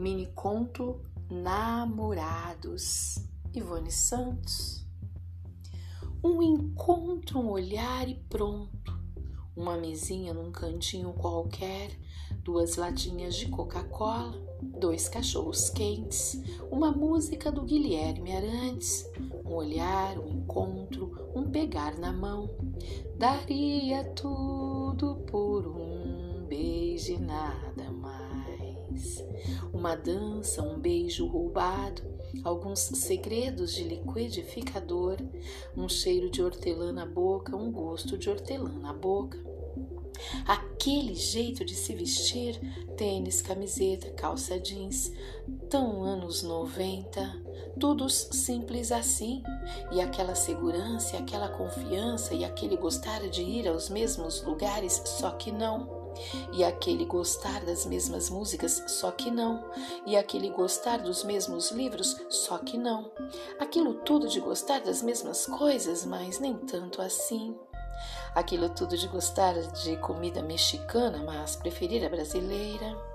Mini conto Namorados. Ivone Santos. Um encontro, um olhar e pronto. Uma mesinha num cantinho qualquer, duas latinhas de Coca-Cola, dois cachorros quentes, uma música do Guilherme Arantes, um olhar, um encontro, um pegar na mão. Daria tudo por um beijo e nada mais. Uma dança, um beijo roubado, alguns segredos de liquidificador, um cheiro de hortelã na boca, um gosto de hortelã na boca. Aquele jeito de se vestir, tênis, camiseta, calça jeans, tão anos 90, todos simples assim, e aquela segurança, aquela confiança e aquele gostar de ir aos mesmos lugares, só que não. E aquele gostar das mesmas músicas, só que não. E aquele gostar dos mesmos livros, só que não. Aquilo tudo de gostar das mesmas coisas, mas nem tanto assim. Aquilo tudo de gostar de comida mexicana, mas preferir a brasileira.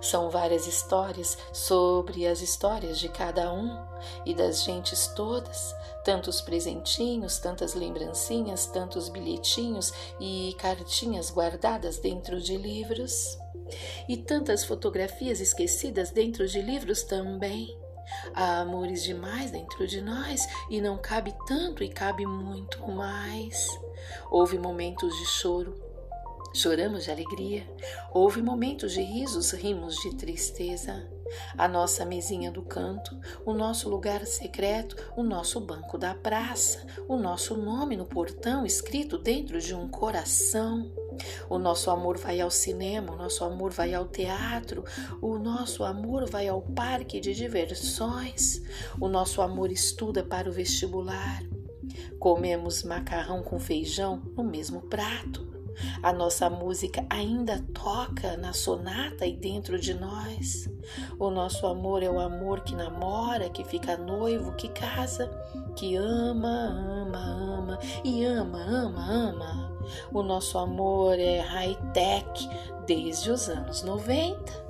São várias histórias sobre as histórias de cada um e das gentes todas, tantos presentinhos, tantas lembrancinhas, tantos bilhetinhos e cartinhas guardadas dentro de livros, e tantas fotografias esquecidas dentro de livros também. Há amores demais dentro de nós e não cabe tanto e cabe muito mais. Houve momentos de choro, choramos de alegria. Houve momentos de risos, rimos de tristeza. A nossa mesinha do canto, o nosso lugar secreto, o nosso banco da praça, o nosso nome no portão escrito dentro de um coração. O nosso amor vai ao cinema, o nosso amor vai ao teatro, o nosso amor vai ao parque de diversões, o nosso amor estuda para o vestibular. Comemos macarrão com feijão no mesmo prato. A nossa música ainda toca na sonata e dentro de nós. O nosso amor é o amor que namora, que fica noivo, que casa, que ama, ama, ama e ama, ama, ama. O nosso amor é high-tech desde os anos 90.